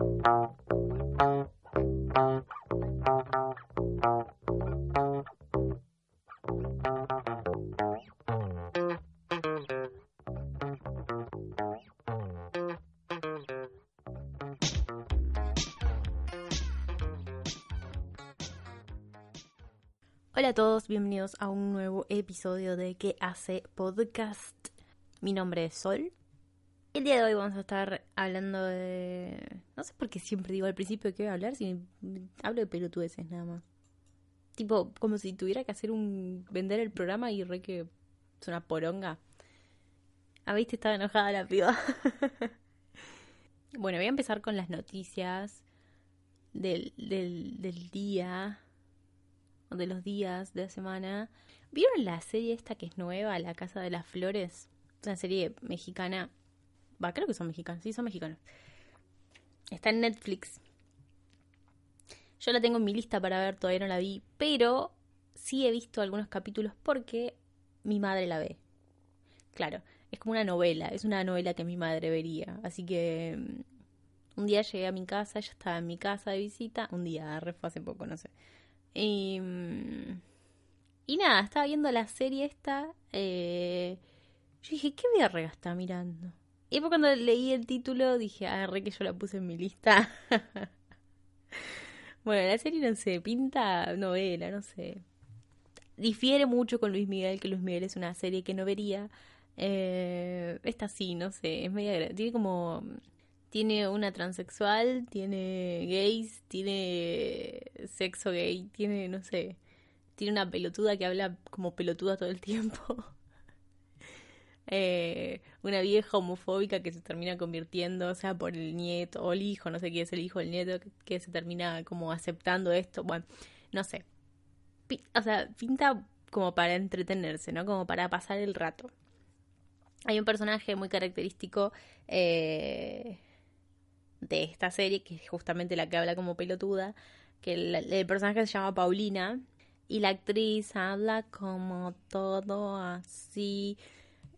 Hola a todos, bienvenidos a un nuevo episodio de ¿Qué hace podcast? Mi nombre es Sol. El día de hoy vamos a estar hablando de... No sé por qué siempre digo al principio qué voy a hablar, si hablo de pelotudeces nada más. Tipo, como si tuviera que hacer un... vender el programa y re que es una poronga. Ah, viste, estaba enojada la piba. bueno, voy a empezar con las noticias del, del, del día o de los días de la semana. ¿Vieron la serie esta que es nueva, La Casa de las Flores? Es una serie mexicana. Va, creo que son mexicanos. Sí, son mexicanos. Está en Netflix. Yo la tengo en mi lista para ver, todavía no la vi. Pero sí he visto algunos capítulos porque mi madre la ve. Claro, es como una novela. Es una novela que mi madre vería. Así que mm, un día llegué a mi casa, ella estaba en mi casa de visita. Un día, fue hace poco, no sé. Y, y nada, estaba viendo la serie esta. Eh, yo dije, ¿qué verga está mirando? Y después cuando leí el título dije, ah, re que yo la puse en mi lista. bueno, la serie no sé, pinta novela, no sé. Difiere mucho con Luis Miguel, que Luis Miguel es una serie que no vería. Eh, esta sí, no sé, es media... Tiene como tiene una transexual, tiene gays, tiene sexo gay, tiene, no sé, tiene una pelotuda que habla como pelotuda todo el tiempo. eh, una vieja homofóbica que se termina convirtiendo, o sea, por el nieto o el hijo, no sé quién es el hijo, el nieto, que, se termina como aceptando esto. Bueno, no sé. O sea, pinta como para entretenerse, ¿no? Como para pasar el rato. Hay un personaje muy característico. Eh, de esta serie, que es justamente la que habla como pelotuda, que el, personaje se llama Paulina y la actriz habla como todo así,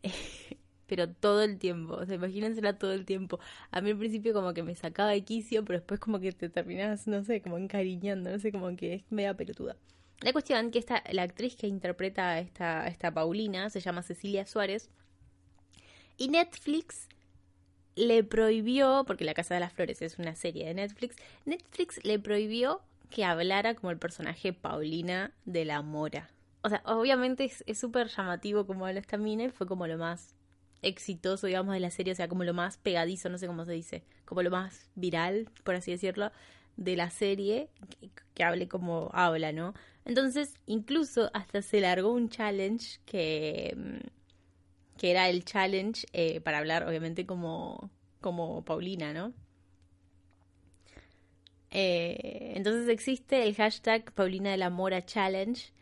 pero todo el tiempo, o sea, imagínensela todo el tiempo. A mí al principio como que me sacaba de quicio, pero después como que te terminas, no sé, como encariñando, no sé, como que es media pelotuda. La cuestión que esta, la actriz que interpreta a esta, esta Paulina se llama Cecilia Suárez y Netflix le prohibió, porque La Casa de las Flores es una serie de Netflix, Netflix le prohibió que hablara como el personaje Paulina de la Mora. O sea, obviamente es súper llamativo como habla esta mina fue como lo más exitoso, digamos, de la serie, o sea, como lo más pegadizo, no sé cómo se dice, como lo más viral, por así decirlo, de la serie, que, hable como habla, ¿no? Entonces, incluso hasta se largó un challenge que que era el challenge eh, para hablar, obviamente, como, como Paulina, ¿no? Eh, entonces existe el hashtag Paulina de la Mora Challenge,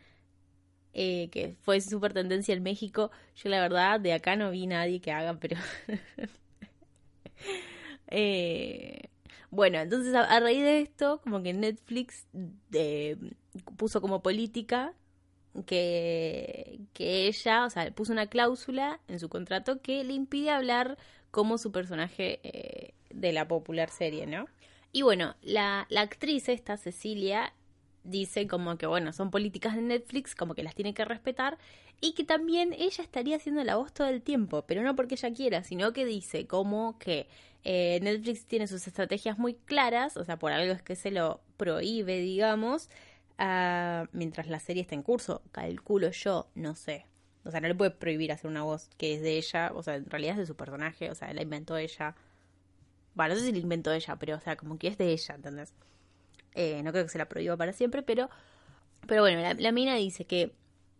eh, que fue súper tendencia en México. Yo la verdad de acá no vi nadie que haga, pero... eh, bueno, entonces a, raíz de esto, como que Netflix puso como política que, que ella, o sea, puso una cláusula en su contrato que le impide hablar como su personaje eh, de la popular serie, ¿no? Y bueno, la, la actriz esta, Cecilia, dice como que, bueno, son políticas de Netflix, como que las tiene que respetar, y que también ella estaría haciendo la voz todo el tiempo, pero no porque ella quiera, sino que dice como que eh, Netflix tiene sus estrategias muy claras, o sea, por algo es que se lo prohíbe, digamos, uh, mientras la serie está en curso, calculo yo, no sé. O sea, no le puede prohibir hacer una voz que es de ella, o sea, en realidad es de su personaje, o sea, la inventó ella. Bueno, no sé si la inventó ella, pero, o sea, como que es de ella, ¿entendés? Eh, no creo que se la prohíba para siempre, pero, pero bueno, la, mina dice que,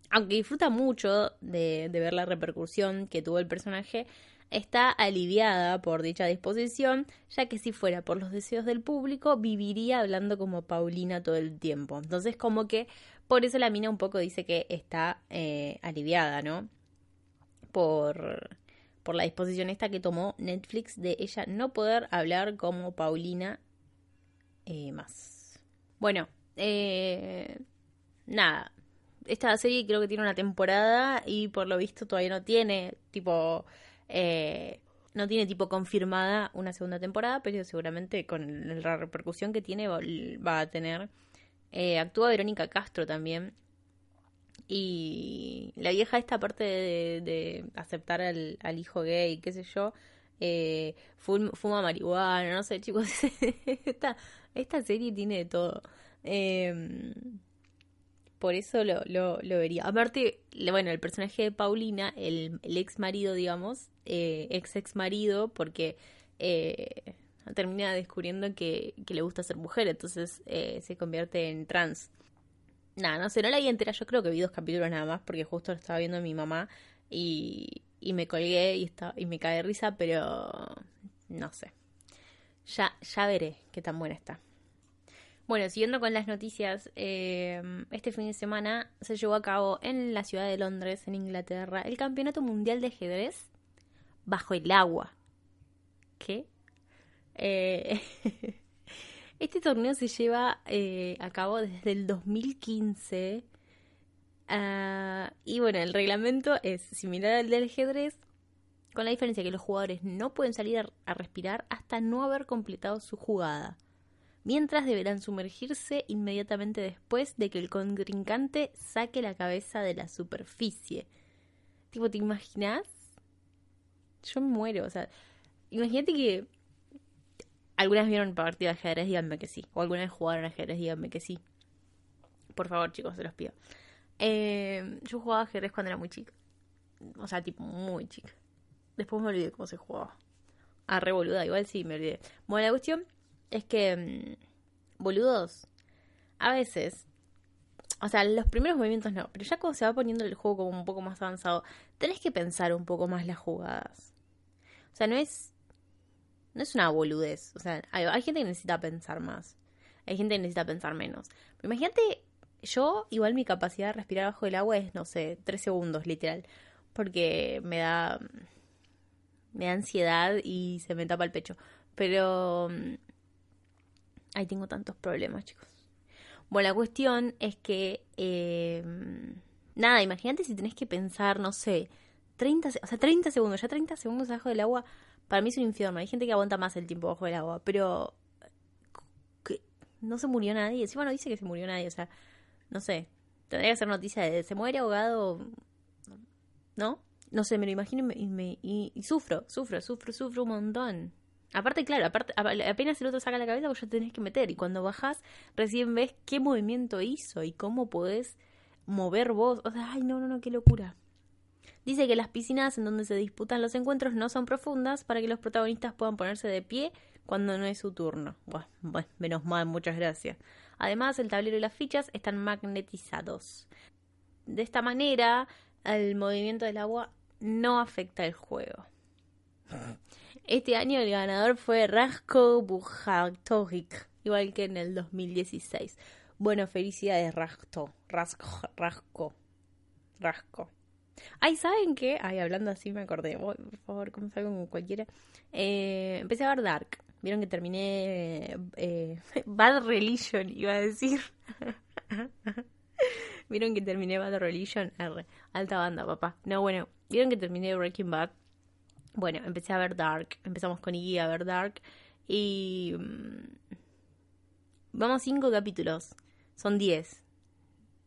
aunque disfruta mucho de, de, ver la repercusión que tuvo el personaje, está aliviada por dicha disposición, ya que si fuera por los deseos del público, viviría hablando como Paulina todo el tiempo. Entonces, como que por eso la mina un poco dice que está eh, aliviada, ¿no? Por, por la disposición esta que tomó Netflix de ella no poder hablar como Paulina eh, más. Bueno, eh, nada. Esta serie creo que tiene una temporada y por lo visto todavía no tiene tipo eh, no tiene tipo confirmada una segunda temporada, pero seguramente con la repercusión que tiene va a tener. Eh, actúa Verónica Castro también. Y la vieja esta parte de, aceptar al, hijo gay, qué sé yo, eh, fuma, marihuana, no sé, chicos. esta, esta serie tiene de todo. Eh, por eso lo, lo, lo, vería. Aparte, bueno, el personaje de Paulina, el, el ex marido, digamos, eh, ex ex marido, porque eh, termina descubriendo que, que, le gusta ser mujer, entonces eh, se convierte en trans. Nada, no sé, no la vi entera, yo creo que vi dos capítulos nada más, porque justo lo estaba viendo mi mamá y, y me colgué y, y me cae de risa, pero no sé. Ya, ya veré qué tan buena está. Bueno, siguiendo con las noticias, eh, este fin de semana se llevó a cabo en la ciudad de Londres, en Inglaterra, el Campeonato Mundial de Ajedrez bajo el agua. ¿Qué? Eh, este torneo se lleva eh, a cabo desde el 2015. Ah, y bueno, el reglamento es similar al del ajedrez, con la diferencia que los jugadores no pueden salir a respirar hasta no haber completado su jugada mientras deberán sumergirse inmediatamente después de que el contrincante saque la cabeza de la superficie. Tipo, ¿te imaginas? Yo me muero, o sea, imagínate que algunas vieron partido de ajedrez, díganme que sí. O algunas jugaron ajedrez, díganme que sí. Por favor, chicos, se los pido. Eh, yo jugaba ajedrez cuando era muy chica. O sea, tipo, muy chica. Después me olvidé cómo se jugaba. Ah, re boluda, igual sí, me olvidé. Bueno, la cuestión es que, mm, boludos, a veces, o sea, los primeros movimientos no, pero ya cuando se va poniendo el juego como un poco más avanzado, tenés que pensar un poco más las jugadas. O sea, no es, no es una boludez. O sea, hay, gente que necesita pensar más. Hay gente que necesita pensar menos. Pero imagínate, yo, igual mi capacidad de respirar bajo el agua es, no sé, tres segundos, literal. Porque me da. Me da ansiedad y se me tapa el pecho. Pero mm, Ahí tengo tantos problemas, chicos. Bueno, la cuestión es que... Eh, nada, imagínate si tenés que pensar, no sé, 30, o sea, 30 segundos, ya 30 segundos bajo del agua, para mí es un infierno. Hay gente que aguanta más el tiempo bajo del agua, pero que no se murió nadie. Encima no dice que se murió nadie, o sea, no sé. Tendría que ser noticia de se muere ahogado, ¿no? No sé, me lo imagino y, me, y, y sufro, sufro, sufro, sufro un montón. Aparte, claro, aparte, apenas el otro saca la cabeza, vos ya tenés que meter. Y cuando bajás, recién ves qué movimiento hizo y cómo podés mover vos. O sea, ay, no, no, no, qué locura. Dice que las piscinas en donde se disputan los encuentros no son profundas para que los protagonistas puedan ponerse de pie cuando no es su turno. Bueno, menos mal, muchas gracias. Además, el tablero y las fichas están magnetizados. De esta manera, el movimiento del agua no afecta el juego. Este año el ganador fue Rasko Bujartovic, igual que en el 2016. Bueno, felicidades Rasko, Rasko, Rasko, Rasko. Ay, ¿saben qué? Ay, hablando así me acordé. por favor, como salgo con cualquiera. Eh, empecé a ver Dark. Vieron que terminé eh, Bad Religion, iba a decir. Vieron que terminé Bad Religion. R. Alta banda, papá. No, bueno. Vieron que terminé Breaking Bad. Bueno, empecé a ver Dark. Empezamos con Iggy a ver Dark. Y. Mm, vamos cinco capítulos. Son diez.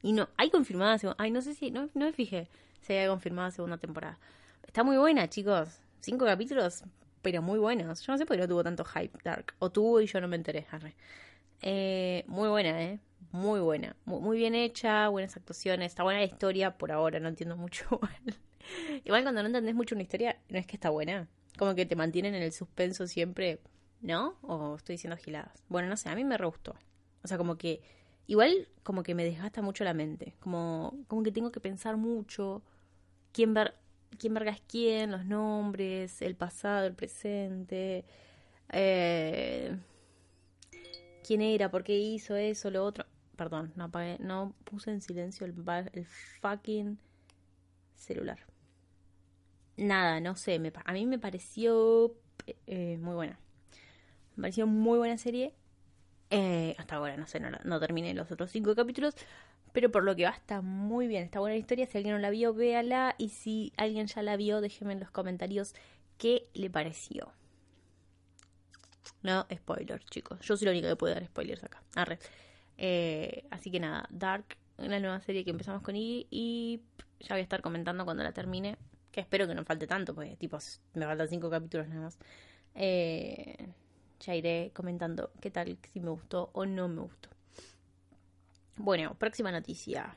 Y no. Hay confirmada segunda. Ay, no sé si. No, no me fijé si había confirmada segunda temporada. Está muy buena, chicos. Cinco capítulos, pero muy buenos. Yo no sé por qué no tuvo tanto hype Dark. O tuvo y yo no me enteré, Eh, muy buena, ¿eh? Muy buena. Muy, muy, bien hecha, buenas actuaciones. Está buena la historia por ahora, no entiendo mucho. Igual cuando no entendés mucho una historia, no es que está buena. Como que te mantienen en el suspenso siempre, ¿no? O estoy diciendo giladas. Bueno, no sé, a mí me re gustó. O sea, como que. Igual como que me desgasta mucho la mente. Como, como que tengo que pensar mucho quién ver. Quién verga es quién, los nombres, el pasado, el presente, eh, quién era, por qué hizo eso, lo otro. Perdón, no apagué, no puse en silencio el, fucking celular. Nada, no sé, me, a mí me pareció eh, muy buena. Me pareció muy buena serie. Eh, hasta ahora, no sé, no, no terminé los otros cinco capítulos. Pero por lo que va, está muy bien. Está buena la historia. Si alguien no la vio, véala. Y si alguien ya la vio, déjeme en los comentarios qué le pareció. No, spoilers, chicos. Yo soy la única que puede dar spoilers acá. Arre. Eh, así que nada, Dark, una nueva serie que empezamos con Iggy. Y ya voy a estar comentando cuando la termine. Que espero que no falte tanto, porque tipo, me faltan cinco capítulos nada más. Eh, ya iré comentando qué tal, si me gustó o no me gustó. Bueno, próxima noticia.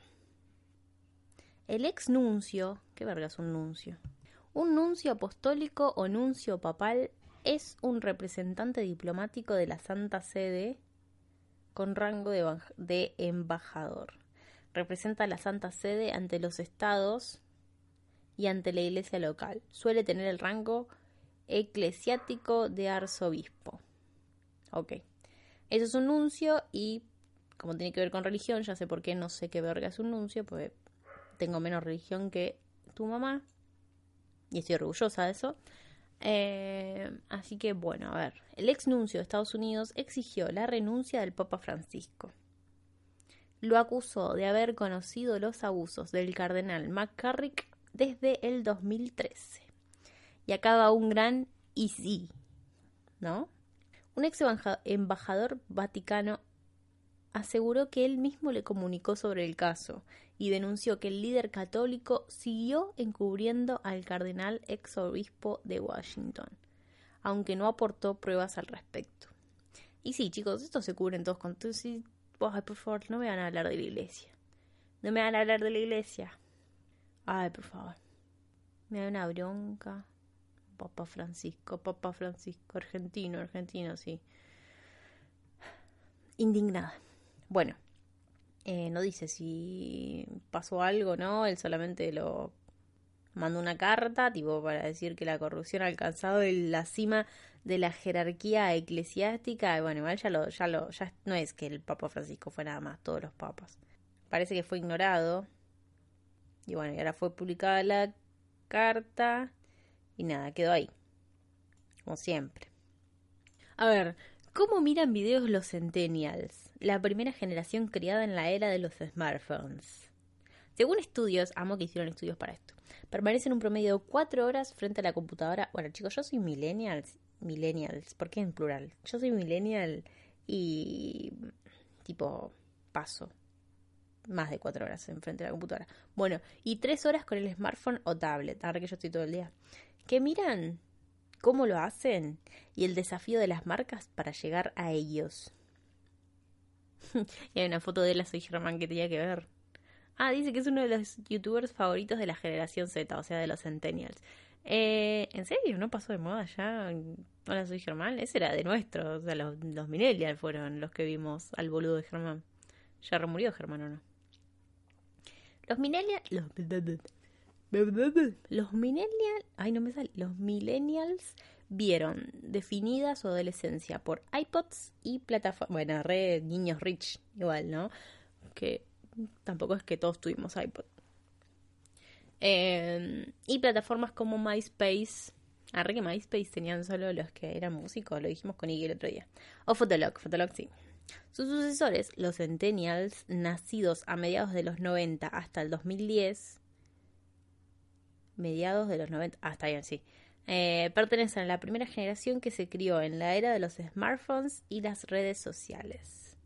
El ex nuncio, ¿qué verga es un nuncio? Un nuncio apostólico o nuncio papal es un representante diplomático de la Santa Sede con rango de, de embajador. Representa a la Santa Sede ante los estados y ante la iglesia local. Suele tener el rango eclesiático de arzobispo. Ok. Eso es un nuncio y como tiene que ver con religión, ya sé por qué no sé qué verga es un nuncio, pues tengo menos religión que tu mamá y estoy orgullosa de eso. Eh, así que bueno, a ver, el ex nuncio de Estados Unidos exigió la renuncia del Papa Francisco. Lo acusó de haber conocido los abusos del cardenal McCarrick desde el 2013. Y acaba un gran y sí, ¿no? Un ex embajador vaticano aseguró que él mismo le comunicó sobre el caso y denunció que el líder católico siguió encubriendo al cardenal ex obispo de Washington, aunque no aportó pruebas al respecto. Y sí, chicos, estos se cubren todos con... Sí, ay, por favor, no me van a hablar de la iglesia. No me van a hablar de la iglesia. Ay, por favor. Me da una bronca. Papa Francisco, Papa Francisco, argentino, argentino, sí. Indignada. Bueno, eh, no dice si pasó algo, ¿no? Él solamente lo mandó una carta, tipo, para decir que la corrupción ha alcanzado la cima de la jerarquía eclesiástica. Bueno, igual ya lo, ya lo, ya no es que el Papa Francisco fue nada más, todos los papas. Parece que fue ignorado. Y bueno, y ahora fue publicada la carta. Y nada, quedó ahí. Como siempre. A ver, ¿cómo miran videos los centennials? la primera generación criada en la era de los smartphones. Según estudios, amo que hicieron estudios para esto, permanecen un promedio de cuatro horas frente a la computadora. Bueno, chicos, yo soy millennials. Millennials, ¿por qué en plural? Yo soy millennial y tipo paso más de cuatro horas enfrente de la computadora. Bueno, y tres horas con el smartphone o tablet, ahora que yo estoy todo el día. ¿Qué miran? ¿Cómo lo hacen? Y el desafío de las marcas para llegar a ellos. y hay una foto de él, soy Germán, que tenía que ver. Ah, dice que es uno de los youtubers favoritos de la generación Z, o sea, de los centennials. Eh, ¿En serio? ¿No pasó de moda ya? Hola, soy Germán. Ese era de nuestro. O sea, los, los fueron los que vimos al boludo de Germán. ¿Ya remurió Germán o no? Los millennials... Los, los millennials... Ay, no me sale. Los millennials vieron definida su adolescencia por iPods y plataformas, bueno, re niños rich igual, ¿no? Que tampoco es que todos tuvimos iPod. Em, y plataformas como MySpace. Arre que MySpace tenían solo los que eran músicos, lo dijimos con Iggy el otro día. O Fotolog, Fotolog sí. Sus sucesores, los Centennials, nacidos a mediados de los 90 hasta el 2010. Mediados de los 90, hasta bien, sí eh, pertenecen a la primera generación que se crió en la era de los smartphones y las redes sociales.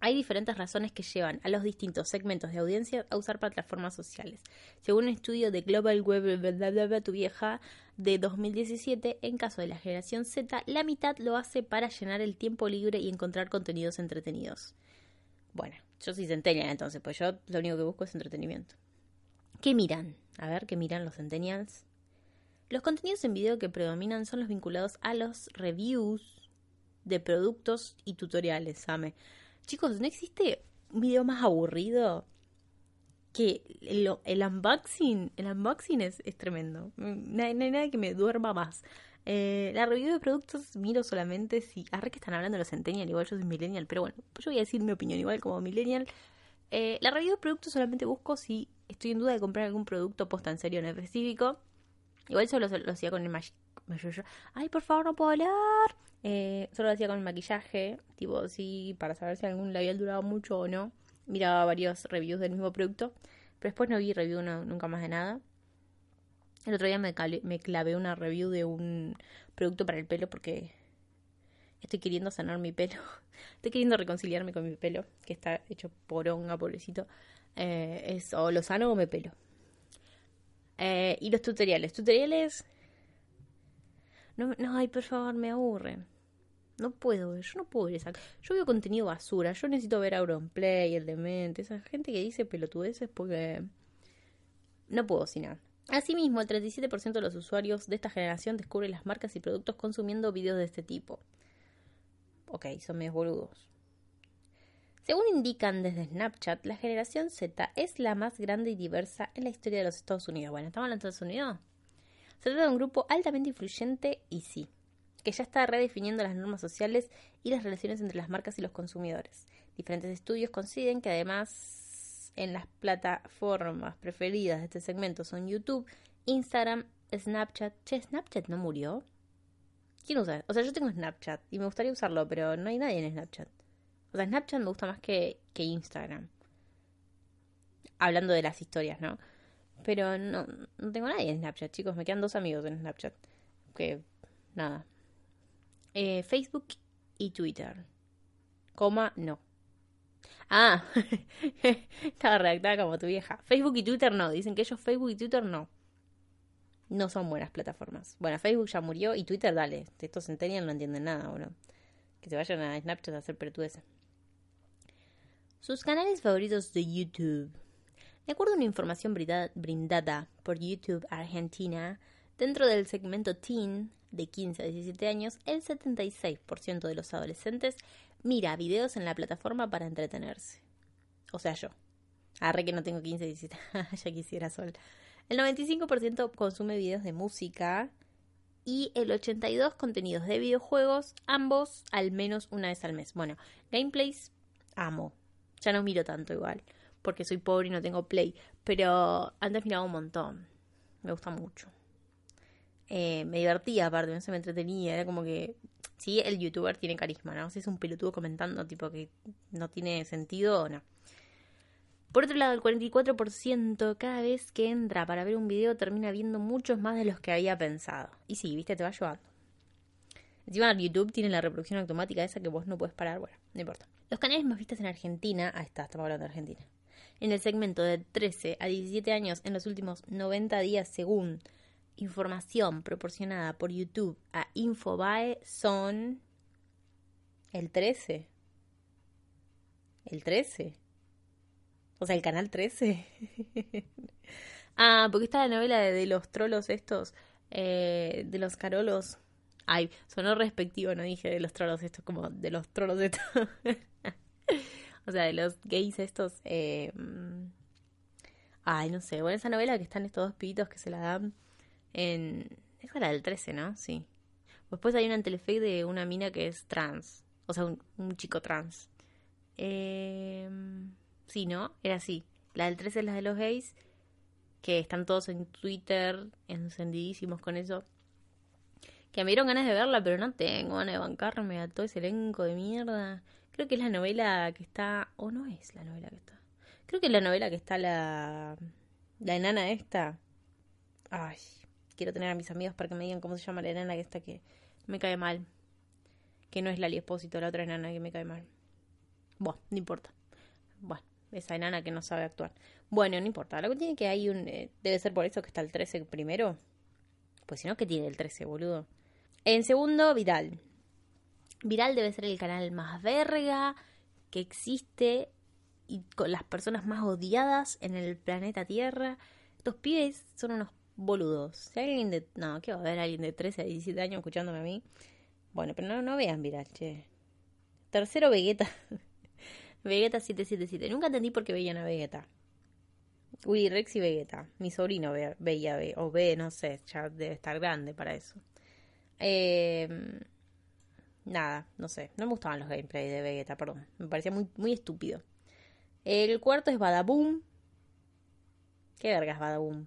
Hay diferentes razones que llevan a los distintos segmentos de audiencia a usar plataformas sociales. Según un estudio de Global Web tu vieja de 2017, en caso de la generación Z, la mitad lo hace para llenar el tiempo libre y encontrar contenidos entretenidos. Bueno, yo soy centennial entonces, pues yo lo único que busco es entretenimiento. ¿Qué miran? A ver, ¿qué miran los centennials? Los contenidos en video que predominan son los vinculados a los reviews de productos y tutoriales, ¿sabe? Chicos, ¿no existe un video más aburrido que el, unboxing, el unboxing es, tremendo. No hay, no hay nada que me duerma más. Eh, la review de productos miro solamente si. Arre que están hablando los Centennial, igual yo soy Millennial, pero bueno, yo voy a decir mi opinión igual como Millennial. Eh, la review de productos solamente busco si estoy en duda de comprar algún producto posta en serio en específico. Igual solo lo, hacía con el maquillaje. Ay, por favor, no puedo hablar. Eh, solo lo hacía con el maquillaje, tipo, sí, para saber si algún labial duraba mucho o no. Miraba varios reviews del mismo producto, pero después no vi review nunca más de nada. El otro día me, me clavé una review de un producto para el pelo porque estoy queriendo sanar mi pelo. Estoy queriendo reconciliarme con mi pelo, que está hecho poronga, pobrecito. Eh, es o lo sano o me pelo. Eh, y los tutoriales. Tutoriales. No, no, ay, por favor, me aburren. No puedo, yo no puedo ver esa. Yo veo contenido basura. Yo necesito ver Auronplay, el demente, esa gente que dice pelotudeces porque. No puedo sin nada. Asimismo, el 37% de los usuarios de esta generación descubre las marcas y productos consumiendo videos de este tipo. Ok, son medios boludos. Según indican desde Snapchat, la generación Z es la más grande y diversa en la historia de los Estados Unidos. Bueno, ¿estamos hablando de Estados Unidos? Se trata de un grupo altamente influyente y sí, que ya está redefiniendo las normas sociales y las relaciones entre las marcas y los consumidores. Diferentes estudios coinciden que además en las plataformas preferidas de este segmento son YouTube, Instagram, Snapchat. Che, ¿Snapchat no murió? ¿Quién usa? O sea, yo tengo Snapchat y me gustaría usarlo, pero no hay nadie en Snapchat. O sea, Snapchat me gusta más que, que Instagram. Hablando de las historias, ¿no? Pero no, no tengo nadie en Snapchat, chicos. Me quedan dos amigos en Snapchat. Que, nada. Eh, Facebook y Twitter. Coma, no. Ah, estaba redactada como tu vieja. Facebook y Twitter no. Dicen que ellos Facebook y Twitter no. No son buenas plataformas. Bueno, Facebook ya murió y Twitter, dale. Estos centennials no entienden nada, bueno. Que se vayan a Snapchat a hacer pertudes. Sus canales favoritos de YouTube. De acuerdo a una información brindada por YouTube Argentina, dentro del segmento Teen de 15 a 17 años, el 76% de los adolescentes mira videos en la plataforma para entretenerse. O sea, yo. Arre que no tengo 15, 17. ya quisiera sol. El 95% consume videos de música y el 82% contenidos de videojuegos, ambos al menos una vez al mes. Bueno, gameplays amo. Ya no miro tanto igual, porque soy pobre y no tengo play, pero antes miraba un montón. Me gusta mucho. Eh, me divertía aparte, no se me entretenía, era como que Sí, el youtuber tiene carisma, ¿no? Si es un pelotudo comentando, tipo que no tiene sentido no. Por otro lado, el 44% cada vez que entra para ver un video termina viendo muchos más de los que había pensado. Y sí, viste, te va ayudando. Encima YouTube tiene la reproducción automática esa que vos no puedes parar. Bueno, no importa. Los canales más vistos en Argentina, ahí está, estamos hablando de Argentina. En el segmento de 13 a 17 años en los últimos 90 días según información proporcionada por YouTube a Infobae son el 13. El 13. O sea, el canal 13. ah, porque está la novela de, los trolos estos, eh, de los carolos. Ay, sonó respectivo, no dije de los trolos estos, como de los trolos estos. o sea, de los gays estos. Eh, mm, ay, no sé. Bueno, esa novela que están estos dos pibitos que se la dan en... Esa era del 13, ¿no? Sí. Después hay una Telefe de una mina que es trans. O sea, un, chico trans. Eh... Sí, ¿no? Era así. La del 13 es la de los gays. Que están todos en Twitter encendidísimos con eso. Que me dieron ganas de verla, pero no tengo ganas de bancarme a todo ese elenco de mierda. Creo que es la novela que está... O no es la novela que está. Creo que es la novela que está la... La enana esta. Ay, quiero tener a mis amigos para que me digan cómo se llama la enana que está que me cae mal. Que no es la Espósito, la otra enana que me cae mal. Bueno, no importa. Bueno, esa enana que no sabe actuar. Bueno, no importa. Lo que tiene que hay un... Eh, debe ser por eso que está el 13 primero. Pues si no, ¿qué tiene el 13, boludo? En segundo, Viral. Viral debe ser el canal más verga que existe y con las personas más odiadas en el planeta Tierra. Estos pibes son unos boludos. Si alguien de. No, ¿qué va a haber alguien de 13 a 17 años escuchándome a mí? Bueno, pero no, no vean viral, che. Tercero, Vegeta. Vegeta 777. Nunca entendí por qué veían a Vegeta. Willy Rex y Vegeta. Mi sobrino ve, veía, ve, o ve, no sé, ya debe estar grande para eso. Eh, nada, no sé. No me gustaban los gameplays de Vegeta, perdón. Me parecía muy, muy estúpido. El cuarto es Badaboom. ¿Qué verga es Badaboom?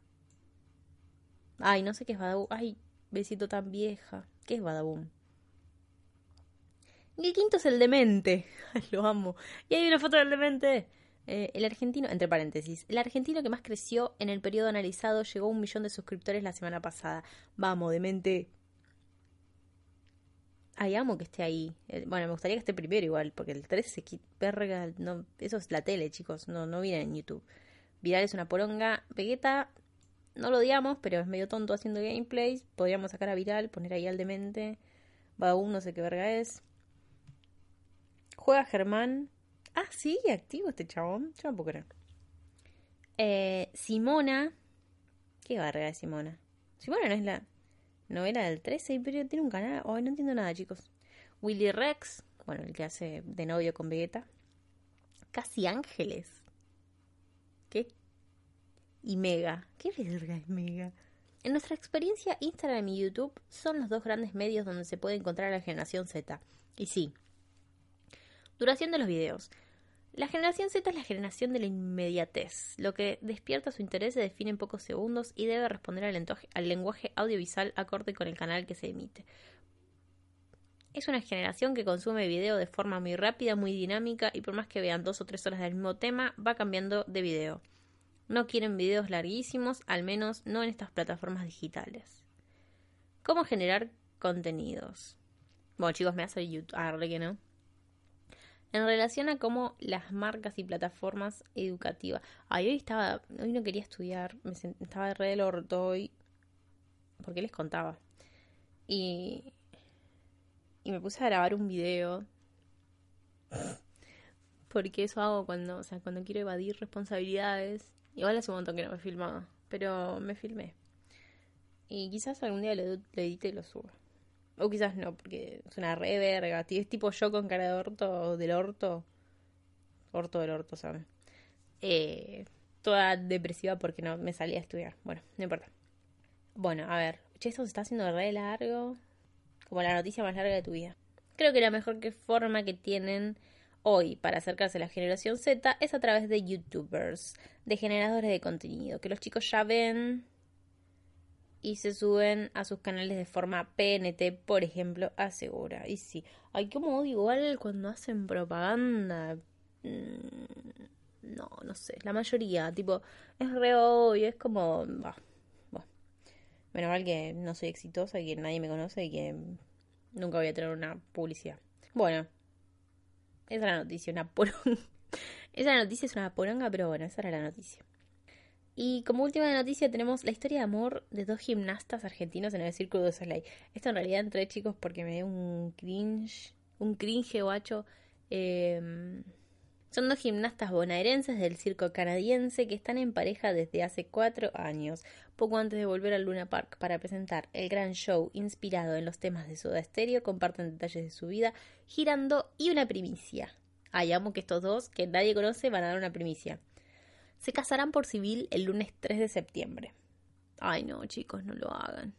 Ay, no sé qué es Badaboom. Ay, besito tan vieja. ¿Qué es Badaboom? Y el quinto es el demente. Lo amo. Y hay una foto del demente. Eh, el argentino, entre paréntesis, el argentino que más creció en el periodo analizado llegó a un millón de suscriptores la semana pasada. Vamos, demente. Ay, amo que esté ahí. Eh, bueno, me gustaría que esté primero igual, porque el 13, verga, no, eso es la tele, chicos, no, no viene en YouTube. Viral es una poronga. Vegeta, no lo odiamos, pero es medio tonto haciendo gameplays. Podríamos sacar a Viral, poner ahí al demente. Badabun, no sé qué verga es. Juega Germán. Ah, sí, activo este chabón. Yo no puedo. Eh, Simona. ¿Qué verga es Simona? Simona no es la novela del 13, pero tiene un canal. Hoy no entiendo nada, chicos. Willy Rex. Bueno, el que hace de novio con Vegeta. Casi Ángeles. ¿Qué? Y Mega. ¿Qué verga es Mega? En nuestra experiencia, Instagram y YouTube son los dos grandes medios donde se puede encontrar a la generación Z. Y sí, Duración de los videos. La generación Z es la generación de la inmediatez. Lo que despierta su interés se define en pocos segundos y debe responder al, lenguaje audiovisual acorde con el canal que se emite. Es una generación que consume video de forma muy rápida, muy dinámica y por más que vean dos o tres horas del mismo tema, va cambiando de video. No quieren videos larguísimos, al menos no en estas plataformas digitales. ¿Cómo generar contenidos? Bueno, chicos, me hace YouTube. Ah, que no en relación a cómo las marcas y plataformas educativas. Ay, hoy estaba, hoy no quería estudiar, me estaba re del orto hoy, porque les contaba. Y, y me puse a grabar un video. Porque eso hago cuando, o sea, cuando quiero evadir responsabilidades. Igual hace un montón que no me filmaba, pero me filmé. Y quizás algún día lo, lo edite y lo suba. O quizás no, porque es una re verga. Es tipo yo con cara de orto del orto. Orto del orto, ¿sabes? Eh, toda depresiva porque no me salía a estudiar. Bueno, no importa. Bueno, a ver. Che, esto se está haciendo re largo. Como la noticia más larga de tu vida. Creo que la mejor forma que tienen hoy para acercarse a la generación Z es a través de youtubers, de generadores de contenido, que los chicos ya ven y se suben a sus canales de forma PNT, por ejemplo, asegura. Y sí, hay como igual cuando hacen propaganda. Mm, no, no sé, la mayoría, tipo, es re obvio, es como. Bah, Menos mal que no soy exitosa que nadie me conoce y que nunca voy a tener una publicidad. Bueno, esa es la noticia, una poronga. esa noticia es una poronga, pero bueno, esa era la noticia. Y como última noticia tenemos la historia de amor de dos gimnastas argentinos en el Círculo de Soleil. Esto en realidad entré chicos porque me dio un cringe, un cringe guacho. Em, son dos gimnastas bonaerenses del circo canadiense que están en pareja desde hace cuatro años, poco antes de volver al Luna Park para presentar el gran show inspirado en los temas de Soda Stereo, comparten detalles de su vida, girando y una primicia. Ay, amo que estos dos, que nadie conoce, van a dar una primicia. Se casarán por civil el lunes 3 de septiembre. Ay, no, chicos, no lo hagan.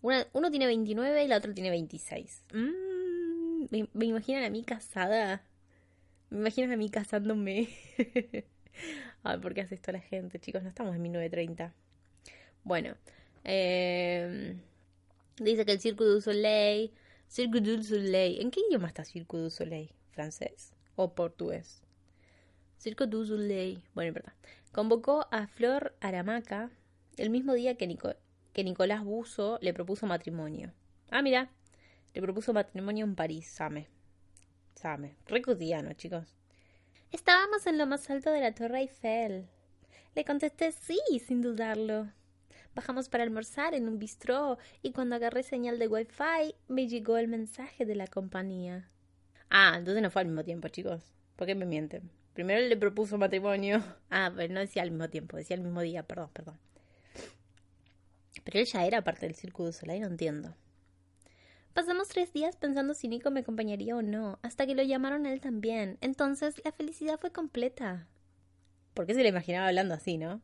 uno tiene 29 y la otra tiene 26. Mm, me, imaginan a mí casada. Me imaginan a mí casándome. Ay, ¿por qué hace esto la gente, chicos? No estamos en 1930. Bueno, eh, dice que el Circo du Soleil. Circo du Soleil. ¿En qué idioma está Circo du Soleil? ¿Francés o portugués? Circo du Soleil, bueno, verdad, convocó a Flor Aramaca el mismo día que, que Nicolás Buzo le propuso matrimonio. Ah, mira, le propuso matrimonio en París, Same. Same, re chicos. Estábamos en lo más alto de la Torre Eiffel. Le contesté sí, sin dudarlo. Bajamos para almorzar en un bistró y cuando agarré señal de wifi me llegó el mensaje de la compañía. Ah, entonces no fue al mismo tiempo, chicos. ¿Por qué me mienten? Primero le propuso matrimonio. Ah, pero no decía al mismo tiempo, decía al mismo día, perdón, perdón. Pero él ya era parte del Círculo de no entiendo. Pasamos tres días pensando si Nico me acompañaría o no, hasta que lo llamaron a él también. Entonces la felicidad fue completa. ¿Por qué se le imaginaba hablando así, no?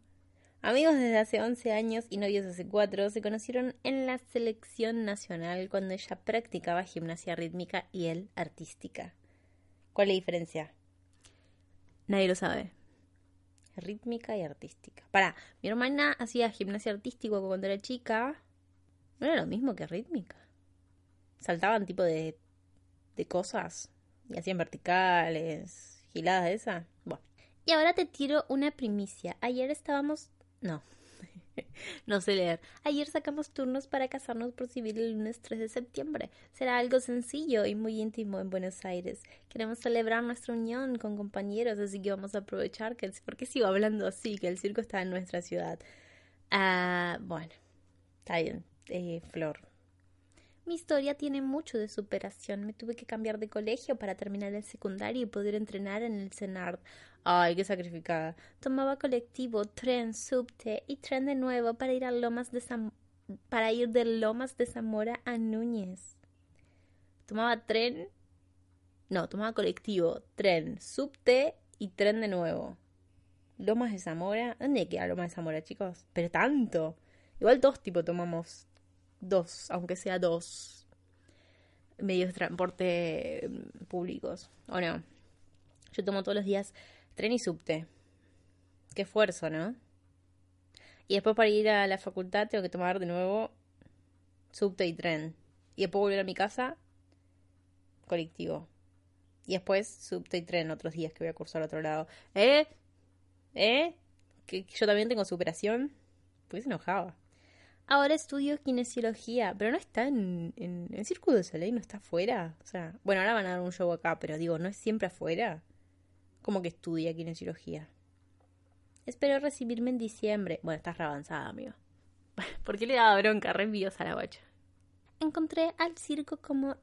Amigos desde hace 11 años y novios hace 4 se conocieron en la selección nacional cuando ella practicaba gimnasia rítmica y él artística. ¿Cuál es la diferencia? Nadie lo sabe. Rítmica y artística. Para, mi hermana hacía gimnasia artística cuando era chica. No era lo mismo que rítmica. Saltaban tipo de, de cosas y hacían verticales, giladas de esas. Bueno. Y ahora te tiro una primicia. Ayer estábamos no. no sé leer. Ayer sacamos turnos para casarnos por civil el lunes 3 de septiembre. Será algo sencillo y muy íntimo en Buenos Aires. Queremos celebrar nuestra unión con compañeros, así que vamos a aprovechar que el... ¿Por qué sigo hablando así? Que el circo está en nuestra ciudad. Ah, bueno. Está bien. Eh, Flor. Mi historia tiene mucho de superación. Me tuve que cambiar de colegio para terminar el secundario y poder entrenar en el CENARD. Ay, qué sacrificada. Tomaba colectivo, tren, subte y tren de nuevo para ir a Lomas de para ir de Lomas de Zamora a Núñez. Tomaba tren. No, tomaba colectivo, tren, subte y tren de nuevo. Lomas de Zamora. ¿Dónde queda Lomas de Zamora, chicos? Pero tanto. Igual dos tipo tomamos dos, aunque sea dos medios de transporte mm, públicos, ¿o no? Yo tomo todos los días tren y subte. Qué esfuerzo, ¿no? Y después para ir a la facultad tengo que tomar de nuevo subte y tren. Y después volver a mi casa, colectivo. Y después subte y tren otros días que voy a cursar al otro lado. ¿Eh? ¿Eh? ¿Que yo también tengo superación? Pues enojaba. Ahora estudio kinesiología, pero no está en, en, el Círculo de Soleil, no está afuera. O sea, bueno, ahora van a dar un show acá, pero digo, ¿no es siempre afuera? Como que estudia kinesiología. Espero recibirme en diciembre. Bueno, estás reavanzada, amigo. ¿Por qué le daba bronca? Re a la guacha. Encontré al circo como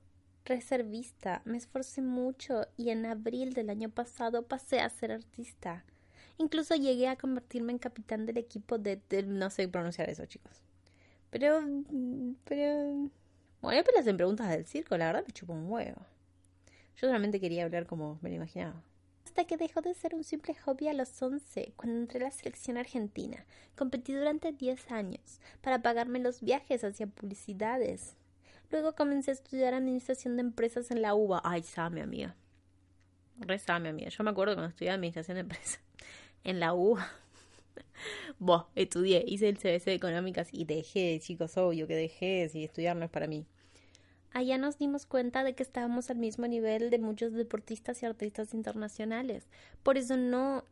reservista. Me esforcé mucho y en abril del año pasado pasé a ser artista. Incluso llegué a convertirme en capitán del equipo de no sé pronunciar eso, chicos. Pero, pero... Bueno, le hacen preguntas del circo, la verdad me chupo un huevo. Yo solamente quería hablar como me lo imaginaba. Hasta que dejó de ser un simple hobby a los 11, cuando entré a la selección argentina. Competí durante 10 años, para pagarme los viajes hacia publicidades. Luego comencé a estudiar administración de empresas en la UBA. Ay, sabe, amiga. Re amiga. Yo me acuerdo cuando estudié administración de empresas en la UBA. Vos, estudié, hice el CBC de Económicas y dejé, chicos, obvio que dejé, si estudiar no es para mí. Allá nos dimos cuenta de que estábamos al mismo nivel de muchos deportistas y artistas internacionales. Por eso no...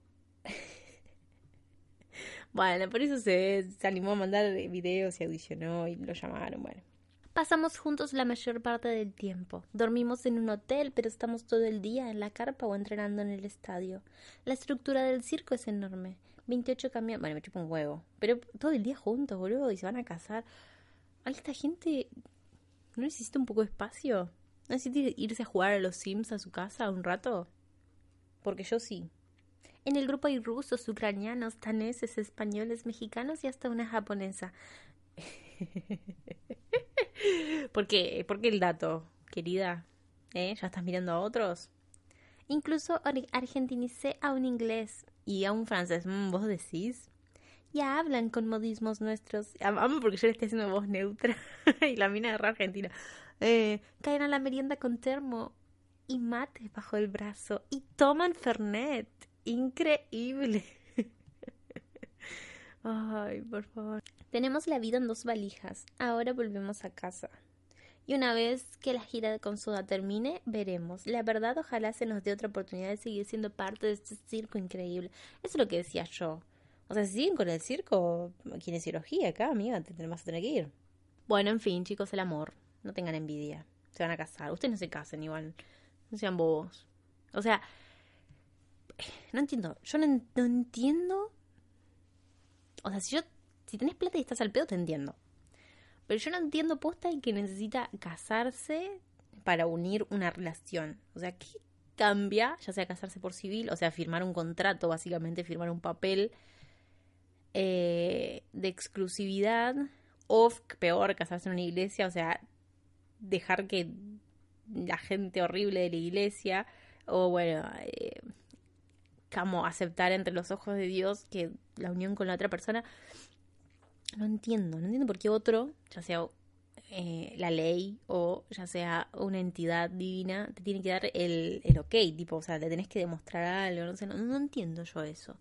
bueno, por eso se, animó a mandar videos y audicionó y lo llamaron, bueno. Pasamos juntos la mayor parte del tiempo. Dormimos en un hotel, pero estamos todo el día en la carpa o entrenando en el estadio. La estructura del circo es enorme. 28 camiones. Bueno, me chupo un huevo. Pero todo el día juntos, boludo, y se van a casar. A esta gente. ¿No necesita un poco de espacio? ¿No necesita irse a jugar a los Sims a su casa un rato? Porque yo sí. En el grupo hay rusos, ucranianos, daneses, españoles, mexicanos y hasta una japonesa. ¿Por qué? ¿Por qué el dato, querida? ¿Eh? ¿Ya estás mirando a otros? Incluso argentinicé a un inglés y a un francés. Mm, ¿Vos decís? Ya hablan con modismos nuestros. Vamos porque yo le estoy haciendo voz neutra. y la mina de argentina. Eh, caen a la merienda con termo y mate bajo el brazo. Y toman Fernet. Increíble. Ay, por favor. Tenemos la vida en dos valijas. Ahora volvemos a casa. Y una vez que la gira con Soda termine, veremos. La verdad, ojalá se nos dé otra oportunidad de seguir siendo parte de este circo increíble. Eso es lo que decía yo. O sea, si siguen con el circo, cirugía acá, amiga, te vas a tener que ir. Bueno, en fin, chicos, el amor. No tengan envidia. Se van a casar. Ustedes no se casen igual. No sean bobos. O sea, no entiendo. Yo no, entiendo. O sea, si yo, si tenés plata y estás al pedo, te entiendo. Pero yo no entiendo posta y que necesita casarse para unir una relación. O sea, ¿qué cambia? Ya sea casarse por civil, o sea, firmar un contrato, básicamente firmar un papel eh, de exclusividad, o peor, casarse en una iglesia, o sea, dejar que la gente horrible de la iglesia, o bueno, eh, como aceptar entre los ojos de Dios que la unión con la otra persona. No entiendo, no entiendo por qué otro, ya sea eh, la ley o ya sea una entidad divina, te tiene que dar el, el ok, tipo, o sea, te tenés que demostrar algo, no sé, no, no entiendo yo eso.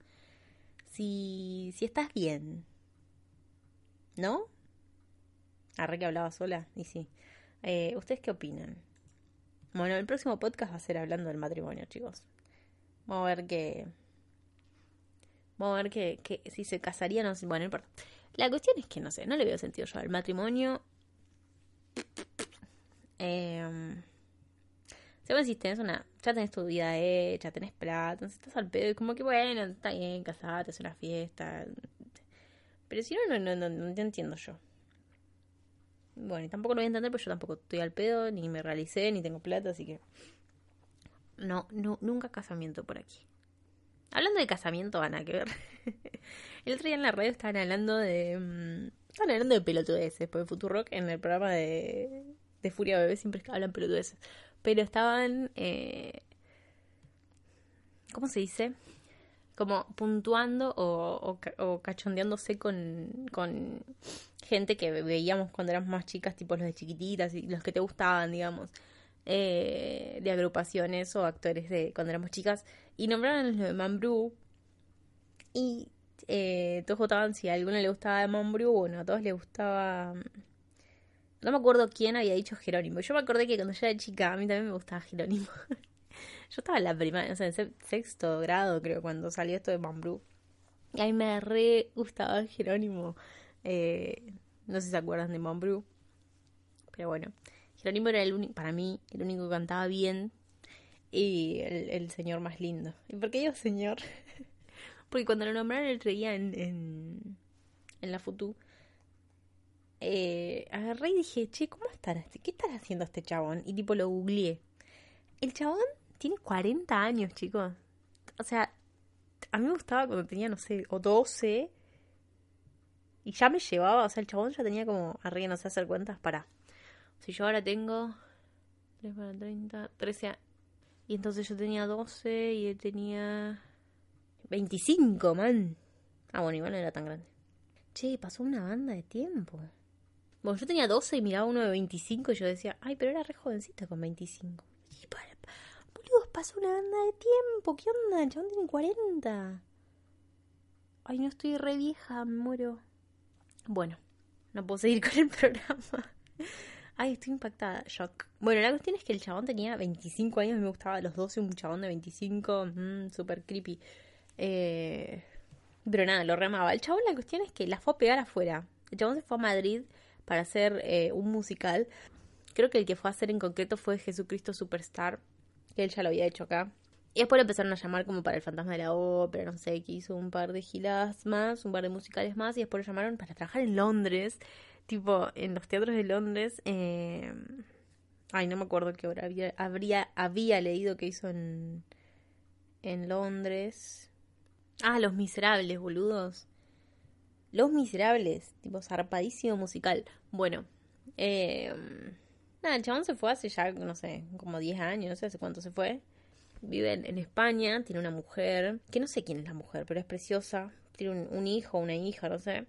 Si, si estás bien, ¿no? Arre que hablaba sola, y sí. Eh, ¿Ustedes qué opinan? Bueno, el próximo podcast va a ser hablando del matrimonio, chicos. Vamos a ver qué. Vamos a ver que, si se casarían o no. Bueno, no importa. La cuestión es que no sé, no le veo sentido yo al matrimonio. Eh, si si tenés una. Ya tenés tu vida hecha, tenés plata, entonces estás al pedo. Y como que bueno, está bien, casarte, hacer una fiesta. Pero si no, no, no, no, no entiendo yo. Bueno, y tampoco lo voy a entender porque yo tampoco estoy al pedo, ni me realicé, ni tengo plata, así que. No, no, nunca casamiento por aquí. Hablando de casamiento, van a que ver. el otro día en la radio estaban hablando de. Mm, estaban hablando de pelotudeces, porque Futurock en el programa de, de Furia Bebé siempre hablan pelotudeces. Pero estaban. Eh, ¿Cómo se dice? Como puntuando o, cachondeándose con, con gente que veíamos cuando éramos más chicas, tipo los de chiquititas y los que te gustaban, digamos. Eh, de agrupaciones o actores de cuando éramos chicas y nombraron los de Mambrú y eh, todos votaban si a alguno le gustaba de Mambrú bueno, a todos les gustaba no me acuerdo quién había dicho Jerónimo. Yo me acordé que cuando yo era chica a mí también me gustaba Jerónimo. Yo estaba en la primaria, o sea, en sexto grado creo cuando salió esto de Mambrú. Y a mí me re gustaba Jerónimo. Eh, no sé si se acuerdan de Mambrú pero bueno. Jerónimo era el único, para mí, el único que cantaba bien y el, señor más lindo. ¿Y por qué digo señor? Porque cuando lo nombraron el en, en, en la Futu, eh, agarré y dije, che, ¿cómo estará? ¿Qué estará haciendo este chabón? Y tipo lo googleé. El chabón tiene 40 años, chicos. O sea, a mí me gustaba cuando tenía, no sé, o 12. Y ya me llevaba, o sea, el chabón ya tenía como, arriba, no sé hacer cuentas, para si yo ahora tengo 3 para 30, 13 Y entonces yo tenía 12 y él tenía 25, man. Ah, bueno, igual no era tan grande. Che, pasó una banda de tiempo. Bueno, yo tenía 12 y miraba uno de 25 y yo decía, ay, pero era re jovencita con 25. Y para, boludo, pasó una banda de tiempo. ¿Qué onda? El chabón tiene 40. Ay, no estoy re vieja, me muero. Bueno, no puedo seguir con el programa. Ay, estoy impactada, shock. Bueno, la cuestión es que el chabón tenía 25 años, me gustaba a los 12 un chabón de 25, mmm, súper creepy. Eh, pero nada, lo remaba. El chabón la cuestión es que la fue a pegar afuera. El chabón se fue a Madrid para hacer eh, un musical. Creo que el que fue a hacer en concreto fue Jesucristo Superstar, que él ya lo había hecho acá. Y después lo empezaron a llamar como para el fantasma de la ópera, no sé, que hizo un par de giladas más, un par de musicales más, y después lo llamaron para trabajar en Londres tipo en los teatros de Londres. Eh, ay, no me acuerdo qué hora había, habría, había leído que hizo en, en Londres. Ah, Los Miserables, boludos. Los Miserables, tipo zarpadísimo musical. Bueno, eh, nada, el chabón se fue hace ya, no sé, como 10 años, no sé hace cuánto se fue. Vive en, España, tiene una mujer, que no sé quién es la mujer, pero es preciosa. Tiene un, un hijo, una hija, no sé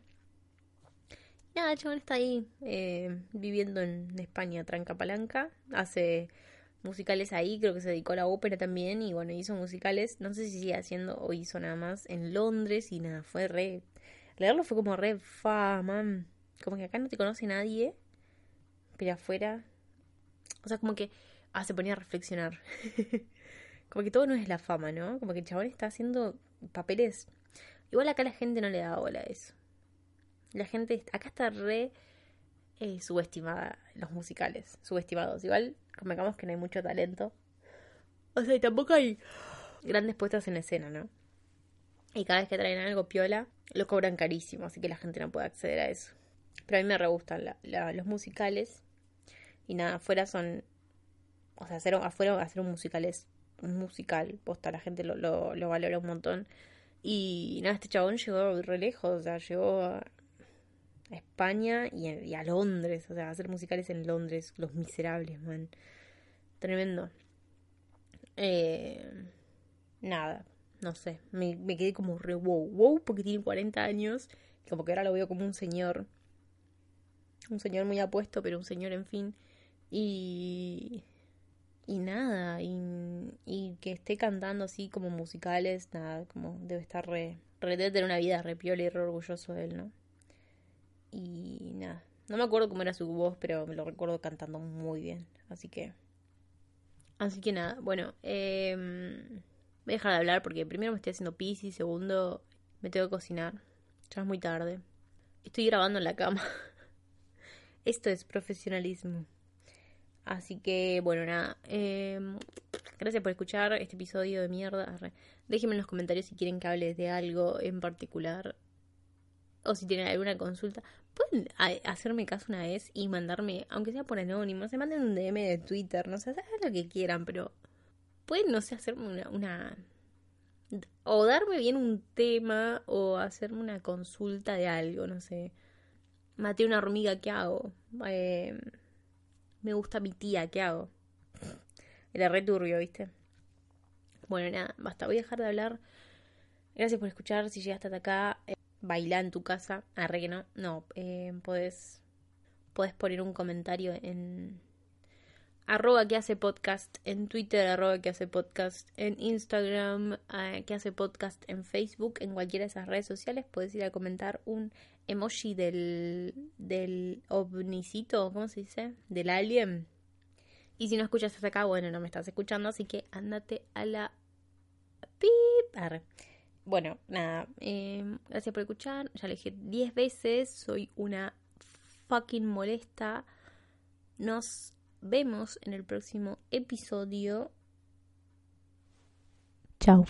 nada, el chabón está ahí eh, viviendo en España, tranca palanca. Hace musicales ahí, creo que se dedicó a la ópera también. Y bueno, hizo musicales. No sé si sigue haciendo o hizo nada más en Londres. Y nada, fue re. Leerlo fue como re fama. Como que acá no te conoce nadie. Pero afuera. O sea, como que. Ah, se ponía a reflexionar. como que todo no es la fama, ¿no? Como que el chabón está haciendo papeles. Igual acá la gente no le da bola a eso. La gente acá está re eh, subestimada los musicales, subestimados. Igual convengamos que no hay mucho talento. O sea, y tampoco hay grandes puestas en escena, ¿no? Y cada vez que traen algo piola, lo cobran carísimo, así que la gente no puede acceder a eso. Pero a mí me re gustan los musicales. Y nada, afuera son. O sea, hacer, afuera hacer un musical es un musical. Posta, la gente lo, lo, lo valora un montón. Y nada, este chabón llegó re lejos, o sea, llegó a, a España y a, Londres, o sea, hacer musicales en Londres, Los Miserables, man. Tremendo. Eh, nada, no sé, me, me quedé como re wow, wow, porque tiene 40 años, como que ahora lo veo como un señor, un señor muy apuesto, pero un señor en fin, y, y nada, y, y que esté cantando así como musicales, nada, como debe estar re, debe tener una vida re piola y re orgulloso de él, ¿no? Y nada, no me acuerdo cómo era su voz, pero me lo recuerdo cantando muy bien, así que... Así que nada, bueno, eh, voy a dejar de hablar porque primero me estoy haciendo pis y segundo me tengo que cocinar. Ya es muy tarde. Estoy grabando en la cama. Esto es profesionalismo. Así que, bueno, nada. Eh, gracias por escuchar este episodio de mierda. Déjenme en los comentarios si quieren que hable de algo en particular. O si tienen alguna consulta. Pueden hacerme caso una vez y mandarme, aunque sea por anónimo, se manden un DM de Twitter, no sé, hagan lo que quieran, pero pueden, no sé, hacerme una, una, o darme bien un tema o hacerme una consulta de algo, no sé. Maté una hormiga, ¿qué hago? Eh, me gusta mi tía, ¿qué hago? Era re turbio, ¿viste? Bueno, nada, basta, voy a dejar de hablar. Gracias por escuchar, si llegaste hasta acá bailar en tu casa. Arre que no. No, eh, podés, podés poner un comentario en arroba que hace podcast en Twitter, arroba que hace podcast en Instagram, eh, que hace podcast en Facebook, en cualquiera de esas redes sociales. Puedes ir a comentar un emoji del, del ovnicito, ¿cómo se dice? Del alien. Y si no escuchas hasta acá, bueno, no me estás escuchando, así que ándate a la pip. Arre. Bueno, nada, em, gracias por escuchar. Ya le dije 10 veces, soy una fucking molesta. Nos vemos en el próximo episodio. Chao.